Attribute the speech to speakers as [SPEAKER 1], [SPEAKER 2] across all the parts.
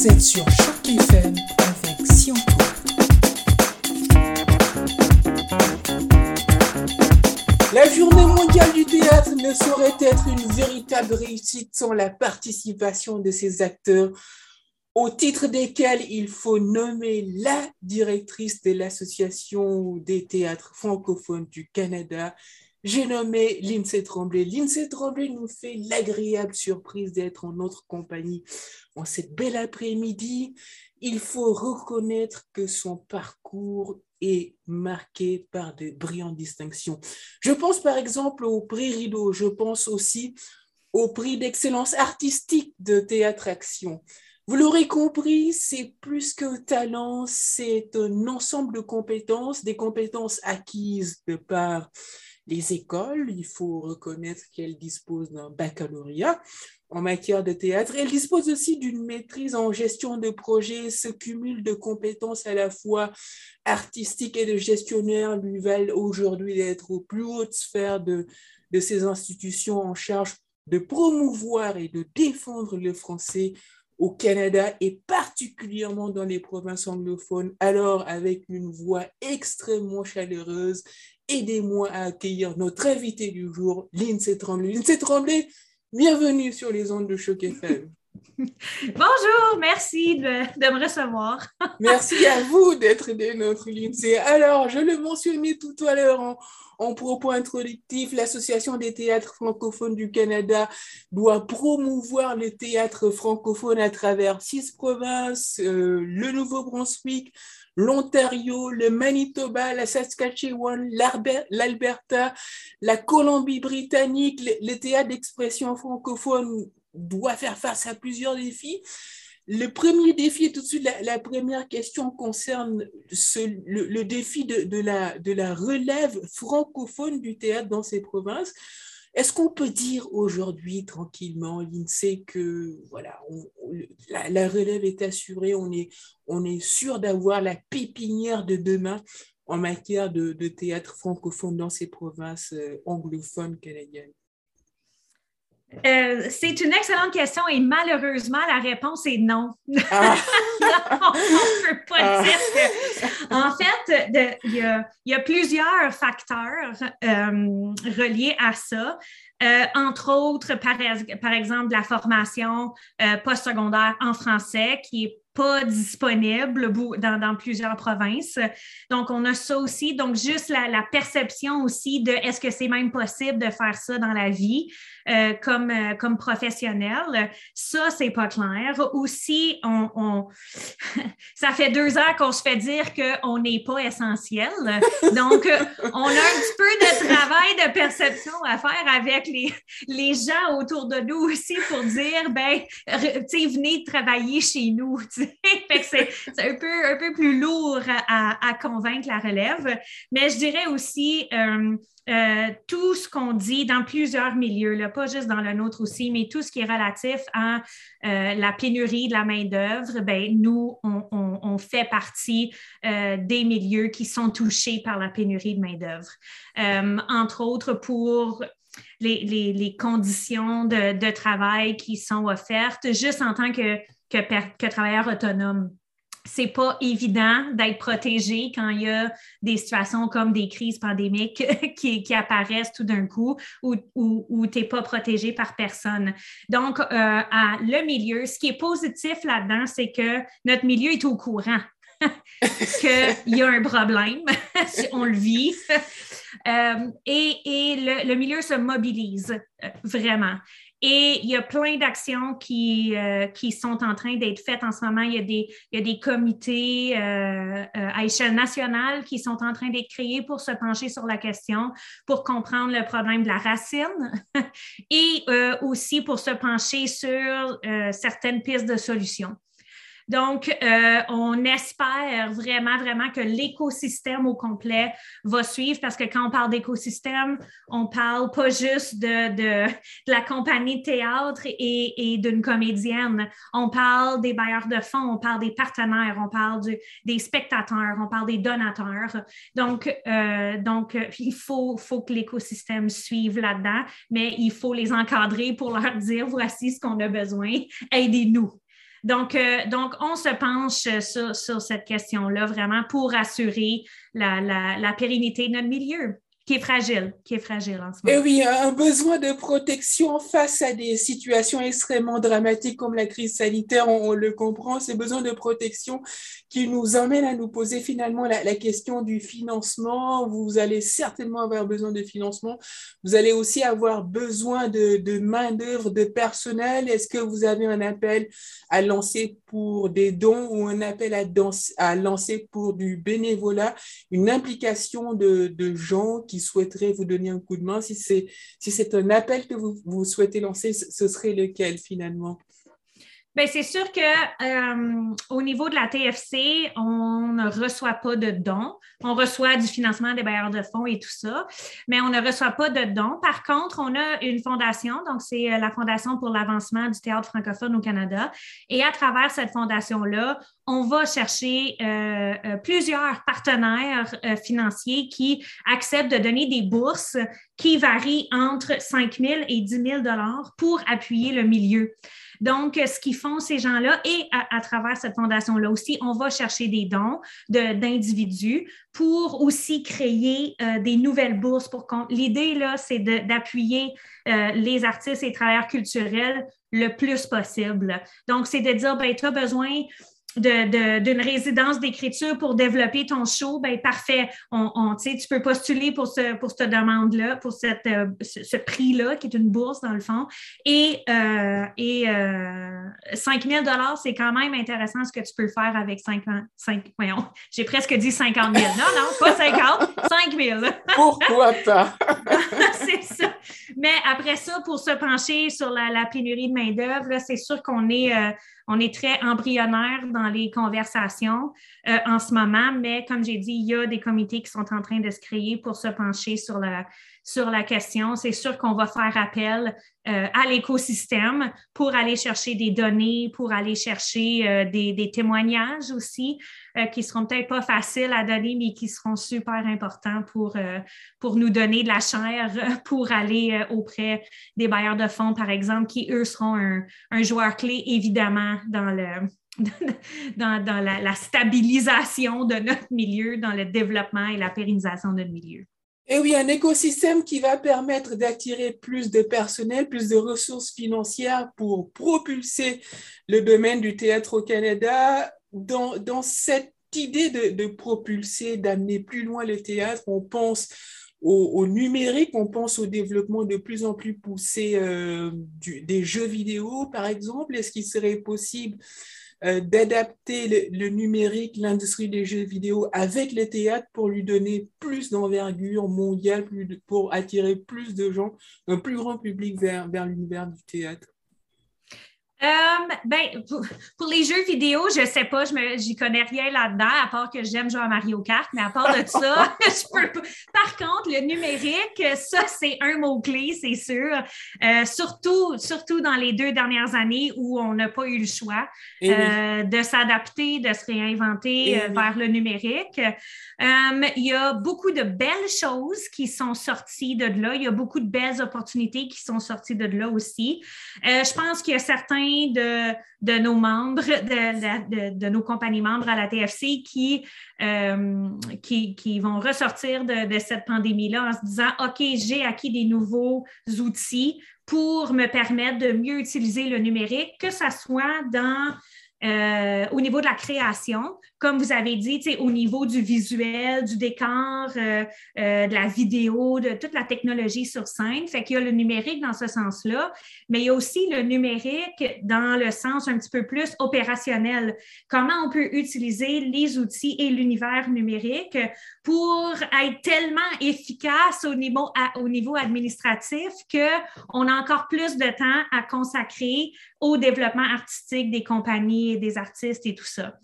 [SPEAKER 1] Vous êtes sur Choc FM avec Sionto. La journée mondiale du théâtre ne saurait être une véritable réussite sans la participation de ses acteurs, au titre desquels il faut nommer la directrice de l'Association des théâtres francophones du Canada, j'ai nommé Lindsay Tremblay. Lindsay Tremblay nous fait l'agréable surprise d'être en notre compagnie en cette belle après-midi. Il faut reconnaître que son parcours est marqué par de brillantes distinctions. Je pense par exemple au prix Rideau, je pense aussi au prix d'excellence artistique de Théâtre Action. Vous l'aurez compris, c'est plus qu'un talent, c'est un ensemble de compétences, des compétences acquises de par les écoles. Il faut reconnaître qu'elles disposent d'un baccalauréat en matière de théâtre. Elles disposent aussi d'une maîtrise en gestion de projet. Ce cumul de compétences à la fois artistiques et de gestionnaire lui valent aujourd'hui d'être aux plus hautes sphères de, de ces institutions en charge de promouvoir et de défendre le français au Canada et particulièrement dans les provinces anglophones, alors avec une voix extrêmement chaleureuse aidez-moi à accueillir notre invité du jour, Lindsay Tremblay. Lindsay Tremblay, bienvenue sur les ondes de Choc FM.
[SPEAKER 2] Bonjour, merci de, me recevoir.
[SPEAKER 1] merci à vous d'être de notre Lindsay. Alors, je le mentionnais tout à l'heure en, en propos introductif, l'Association des théâtres francophones du Canada doit promouvoir le théâtre francophone à travers six provinces, euh, le Nouveau-Brunswick, l'Ontario, le Manitoba, la Saskatchewan, l'Alberta, la Colombie-Britannique, le, théâtre d'expression francophone doit faire face à plusieurs défis. Le premier défi, tout de suite, la, première question concerne le, défi de, la, de la relève francophone du théâtre dans ces provinces. Est-ce qu'on peut dire aujourd'hui tranquillement, l'INSEE, que voilà, la, relève est assurée, on est, sûr d'avoir la pépinière de demain en matière de, théâtre francophone dans ces provinces euh, anglophones canadiennes?
[SPEAKER 2] Euh, c'est une excellente question et malheureusement, la réponse est non. Ah. on ne peut pas ah. dire que. En fait, il y, a plusieurs facteurs euh, reliés à ça. Euh, entre autres, par, par, exemple, la formation postsecondaire en français qui est pas disponible dans, plusieurs provinces. Donc, on a ça aussi. Donc, juste la, perception aussi de est-ce que c'est même possible de faire ça dans la vie euh, comme, euh, comme professionnel, ça, c'est pas clair. Aussi, on ça fait deux heures qu'on se fait dire qu'on n'est pas essentiel. Donc, on a un petit peu de travail de perception à faire avec les, les gens autour de nous aussi pour dire, ben, tu sais, venez travailler chez nous c'est un peu, un peu plus lourd à, convaincre la relève. Mais je dirais aussi euh, euh, tout ce qu'on dit dans plusieurs milieux, pas juste dans le nôtre aussi, mais tout ce qui est relatif à euh, la pénurie de la main-d'œuvre, ben, nous, on, fait partie des milieux qui sont touchés par la pénurie de main-d'œuvre. entre autres, pour les, les, conditions de, de, travail qui sont offertes, juste en tant que que, que travailleur autonome. C'est pas évident d'être protégé quand il y a des situations comme des crises pandémiques qui, apparaissent tout d'un coup où, où, tu n'es pas protégé par personne. Donc, euh, le milieu, ce qui est positif là-dedans, c'est que notre milieu est au courant qu'il y a un problème, on le vit. Euh, et, et le, le, milieu se mobilise euh, vraiment. Et il y a plein d'actions qui, euh, qui sont en train d'être faites en ce moment. Il y a des, il y a des comités euh, euh, à échelle nationale qui sont en train d'être créés pour se pencher sur la question, pour comprendre le problème de la racine et aussi pour se pencher sur certaines pistes de solutions. Donc, euh, on espère vraiment, vraiment que l'écosystème au complet va suivre parce que quand on parle d'écosystème, on parle pas juste de, la compagnie de théâtre et, d'une comédienne. On parle des bailleurs de fonds, on parle des partenaires, on parle des spectateurs, on parle des donateurs. Donc, euh, donc il faut, faut que l'écosystème suive là-dedans, mais il faut les encadrer pour leur dire voici ce qu'on a besoin, aidez-nous. Donc, euh, donc, on se penche sur, sur cette question-là vraiment pour assurer la, la, la pérennité de notre milieu qui est fragile, qui est fragile en ce moment.
[SPEAKER 1] Et oui, un besoin de protection face à des situations extrêmement dramatiques comme la crise sanitaire, on, le comprend, ces besoins de protection qui nous emmènent à nous poser finalement la, la, question du financement. Vous allez certainement avoir besoin de financement. Vous allez aussi avoir besoin de, de main-d'œuvre, de personnel. Est-ce que vous avez un appel à lancer pour des dons ou un appel à, danser, à lancer pour du bénévolat, une implication de, de gens qui souhaiterait vous donner un coup de main, si c'est un appel que vous souhaitez lancer, ce serait lequel finalement?
[SPEAKER 2] Bien, c'est sûr que euh, au niveau de la TFC, on ne reçoit pas de dons. On reçoit du financement des bailleurs de fonds et tout ça, mais on ne reçoit pas de dons. Par contre, on a une fondation, donc c'est euh, la Fondation pour l'avancement du théâtre francophone au Canada. Et à travers cette fondation-là, on va chercher euh, plusieurs partenaires financiers qui acceptent de donner des bourses qui varient entre 5 000 et 10 000 dollars pour appuyer le milieu. Donc, ce qu'ils font, ces gens-là, et à, travers cette fondation-là aussi, on va chercher des dons d'individus pour aussi créer euh, des nouvelles bourses. Pour L'idée, là, c'est d'appuyer euh, les artistes et travailleurs culturels le plus possible. Donc, c'est de dire, ben, tu as besoin d'une résidence d'écriture pour développer ton show, ben parfait. On, on tu peux postuler pour, ce, pour cette demande-là, pour cette, euh, ce, prix-là, qui est une bourse dans le fond. Et, euh, et euh, 5 000 c'est quand même intéressant ce que tu peux faire avec 5, 5 voyons, j'ai presque dit 50 000. Non, non, pas 50, 5 000.
[SPEAKER 1] Pourquoi
[SPEAKER 2] c'est ça. Mais après ça, pour se pencher sur la, la pénurie de main-d'œuvre, c'est sûr qu'on est, euh, on est très embryonnaire dans les conversations euh, en ce moment, mais comme j'ai dit, il y a des comités qui sont en train de se créer pour se pencher sur la, sur la question. C'est sûr qu'on va faire appel euh, à l'écosystème pour aller chercher des données, pour aller chercher euh, des, témoignages aussi euh, qui seront peut-être pas faciles à donner, mais qui seront super importants pour, pour nous donner de la chair pour aller auprès des bailleurs de fonds, par exemple, qui, eux, seront un, joueur clé, évidemment, dans la, stabilisation de notre milieu, dans le développement et la pérennisation de notre milieu.
[SPEAKER 1] Et oui, un écosystème qui va permettre d'attirer plus de personnel, plus de ressources financières pour propulser le domaine du théâtre au Canada. Dans, cette idée de, propulser, d'amener plus loin le théâtre, on pense au, numérique, on pense au développement de plus en plus poussé euh, des jeux vidéo, par exemple. Est-ce qu'il serait possible euh, d'adapter le, numérique, l'industrie des jeux vidéo avec le théâtre pour lui donner plus d'envergure mondiale, pour attirer plus de gens, un plus grand public vers, vers l'univers du théâtre.
[SPEAKER 2] Euh, ben, pour, les jeux vidéo, je sais pas, je j'y connais rien là-dedans, à part que j'aime jouer à Mario Kart, mais à part de ça, je peux pas. Par contre, le numérique, ça, c'est un mot-clé, c'est sûr. Euh, surtout, surtout dans les deux dernières années où on n'a pas eu le choix eh euh, de s'adapter, de se réinventer eh vers le numérique. il y a beaucoup de belles choses qui sont sorties de là. Il y a beaucoup de belles opportunités qui sont sorties de là aussi. je pense qu'il y a certains de, nos membres, de, nos compagnies membres à la TFC qui, euh, qui, qui, vont ressortir de, cette pandémie-là en se disant, OK, j'ai acquis des nouveaux outils pour me permettre de mieux utiliser le numérique, que ce soit dans euh, au niveau de la création, comme vous avez dit, au niveau du visuel, du décor, euh, euh, de la vidéo, de toute la technologie sur scène. Fait qu'il y a le numérique dans ce sens-là, mais il y a aussi le numérique dans le sens un petit peu plus opérationnel. Comment on peut utiliser les outils et l'univers numérique pour être tellement efficace au niveau, au niveau administratif qu'on a encore plus de temps à consacrer au développement artistique des compagnies et des artistes et tout ça.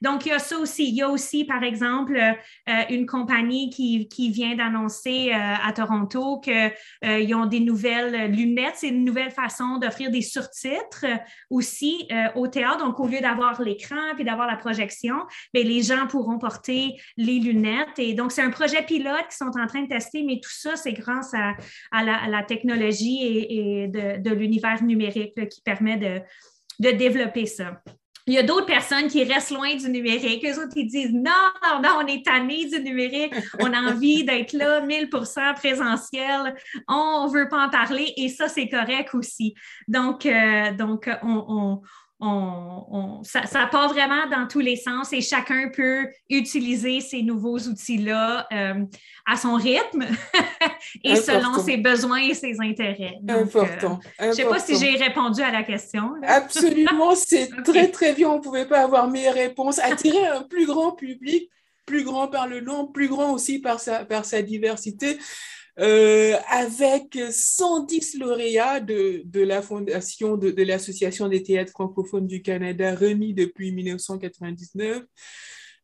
[SPEAKER 2] Donc, il y a ça aussi. Il y a aussi, par exemple, euh, une compagnie qui, vient d'annoncer euh, à Toronto qu'ils euh, ont des nouvelles lunettes. C'est une nouvelle façon d'offrir des surtitres aussi au théâtre. Donc, au lieu d'avoir l'écran puis d'avoir la projection, bien, les gens pourront porter les lunettes. Et donc, c'est un projet pilote qu'ils sont en train de tester, mais tout ça, c'est grâce à, la, technologie et, de, l'univers numérique qui permet de développer ça. Il y a d'autres personnes qui restent loin du numérique. Eux autres, ils disent non, non, non, on est tanné du numérique, on a envie d'être là 1000% présentiel, on ne veut pas en parler et ça, c'est correct aussi. Donc, euh, donc on, ça, part vraiment dans tous les sens et chacun peut utiliser ces nouveaux outils-là euh, à son rythme et selon ses besoins et ses intérêts.
[SPEAKER 1] important.
[SPEAKER 2] Euh, je ne sais pas si j'ai répondu à la question.
[SPEAKER 1] Absolument, c'est très, très bien. On ne pouvait pas avoir meilleure réponse. Attirer un plus grand public, plus grand par le nom, plus grand aussi par sa, par sa diversité. Euh, avec 110 lauréats de, de la fondation de, l'Association des théâtres francophones du Canada remis depuis 1999.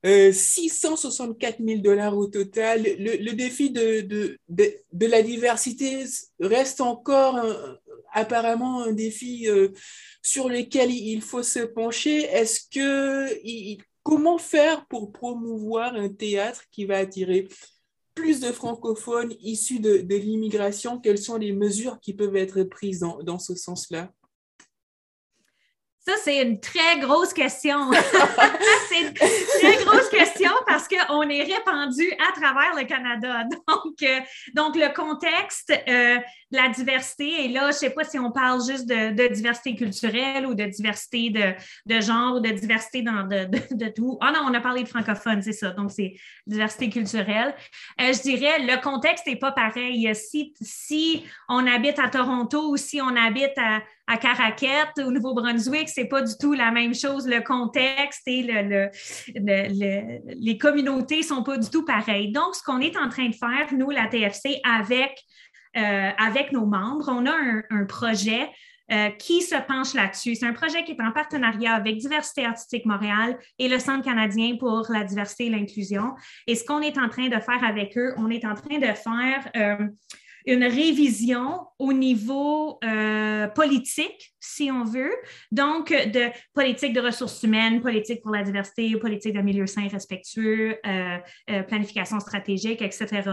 [SPEAKER 1] 664 000 dollars au total. Le, le défi de, de, de, la diversité reste encore apparemment un défi euh, sur lequel il faut se pencher. Est-ce que comment faire pour promouvoir un théâtre qui va attirer plus de francophones issus de, l'immigration, quelles sont les mesures qui peuvent être prises dans, ce sens-là?
[SPEAKER 2] Ça, c'est une très grosse question. c'est une très grosse question parce qu'on est répandu à travers le Canada. Donc, euh, donc le contexte euh, de la diversité, et là, je ne sais pas si on parle juste de, diversité culturelle ou de diversité de, genre ou de diversité dans de, tout. Ah non, on a parlé de francophone, c'est ça. Donc, c'est diversité culturelle. Euh, je dirais, le contexte n'est pas pareil. Si, si on habite à Toronto ou si on habite à, à Caraquette, au Nouveau-Brunswick, c'est pas du tout la même chose. Le contexte et le, les communautés sont pas du tout pareilles. Donc, ce qu'on est en train de faire, nous, la TFC, avec, euh, avec nos membres, on a un, projet euh, qui se penche là-dessus. C'est un projet qui est en partenariat avec Diversité artistique Montréal et le Centre canadien pour la diversité et l'inclusion. Et ce qu'on est en train de faire avec eux, on est en train de faire euh, une révision au niveau euh, politique, si on veut, donc de politique de ressources humaines, politique pour la diversité, politique de milieu sain respectueux, euh, euh, planification stratégique, etc.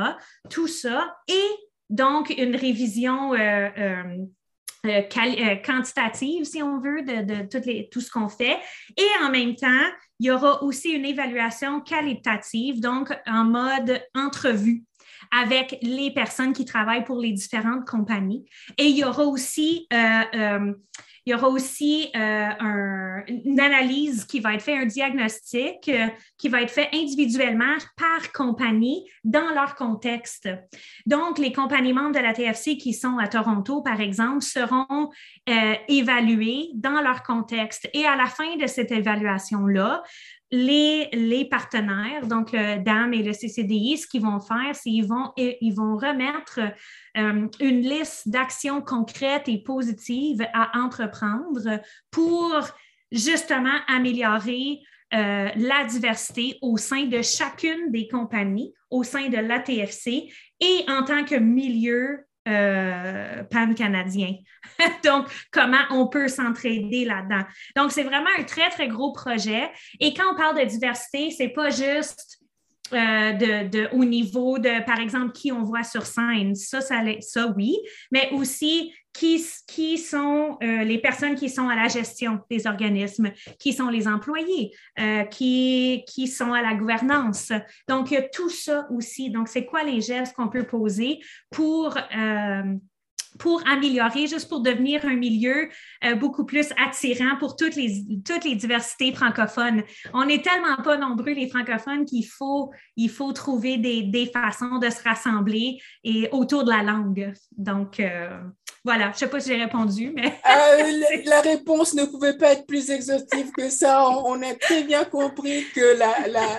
[SPEAKER 2] Tout ça et donc une révision quantitative, si on veut, de, de les, tout ce qu'on fait. Et en même temps, il y aura aussi une évaluation qualitative, donc en mode entrevue avec les personnes qui travaillent pour les différentes compagnies. Et il y aura aussi, euh, euh, il y aura aussi euh, une analyse qui va être faite, un diagnostic qui va être fait individuellement par compagnie dans leur contexte. Donc, les compagnies membres de la TFC qui sont à Toronto, par exemple, seront évaluées dans leur contexte. Et à la fin de cette évaluation-là, les, partenaires, donc le DAM et le CCDI, ce qu'ils vont faire, c'est qu'ils vont, remettre euh, une liste d'actions concrètes et positives à entreprendre pour justement améliorer euh, la diversité au sein de chacune des compagnies, au sein de l'ATFC et en tant que milieu euh, pan-canadien. Donc, comment on peut s'entraider là-dedans. Donc, c'est vraiment un très, très gros projet. Et quand on parle de diversité, c'est pas juste euh, de, au niveau de, par exemple, qui on voit sur scène. Ça, ça, ça oui, mais aussi qui, qui sont euh, les personnes qui sont à la gestion des organismes, qui sont les employés, euh, qui, qui sont à la gouvernance. Donc, il y a tout ça aussi. Donc, c'est quoi les gestes qu'on peut poser pour pour améliorer, juste pour devenir un milieu euh, beaucoup plus attirant pour toutes les, toutes les diversités francophones. On n'est tellement pas nombreux, les francophones, qu'il faut, il faut trouver des, façons de se rassembler et autour de la langue. Donc, euh, voilà, je ne sais pas si j'ai répondu, mais...
[SPEAKER 1] Euh, la, réponse ne pouvait pas être plus exhaustive que ça. On, a très bien compris que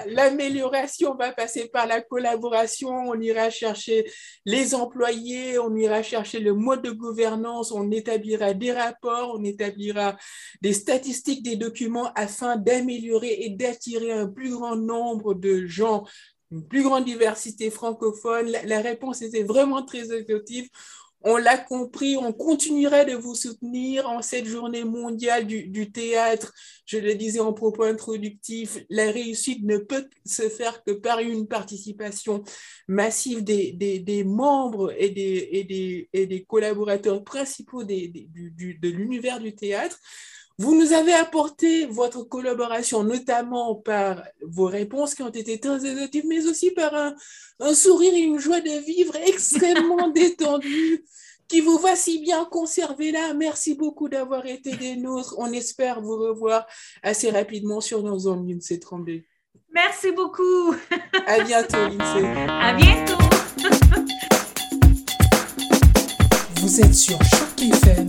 [SPEAKER 1] l'amélioration va passer par la collaboration. On ira chercher les employés, on ira chercher le mode de gouvernance, on établira des rapports, on établira des statistiques, des documents afin d'améliorer et d'attirer un plus grand nombre de gens une plus grande diversité francophone. La, la réponse était vraiment très exhaustive. On l'a compris, on continuerait de vous soutenir en cette journée mondiale du, théâtre. Je le disais en propos introductif, la réussite ne peut se faire que par une participation massive des, membres et des, collaborateurs principaux de l'univers du théâtre. Vous nous avez apporté votre collaboration, notamment par vos réponses qui ont été très émotives, mais aussi par un, un sourire et une joie de vivre extrêmement détendue qui vous voit si bien conservé là. Merci beaucoup d'avoir été des nôtres. On espère vous revoir assez rapidement sur nos ondes, Lindsay Tremblay.
[SPEAKER 2] Merci beaucoup.
[SPEAKER 1] À bientôt, Lindsay.
[SPEAKER 2] À bientôt.
[SPEAKER 1] Vous êtes sur Choc FM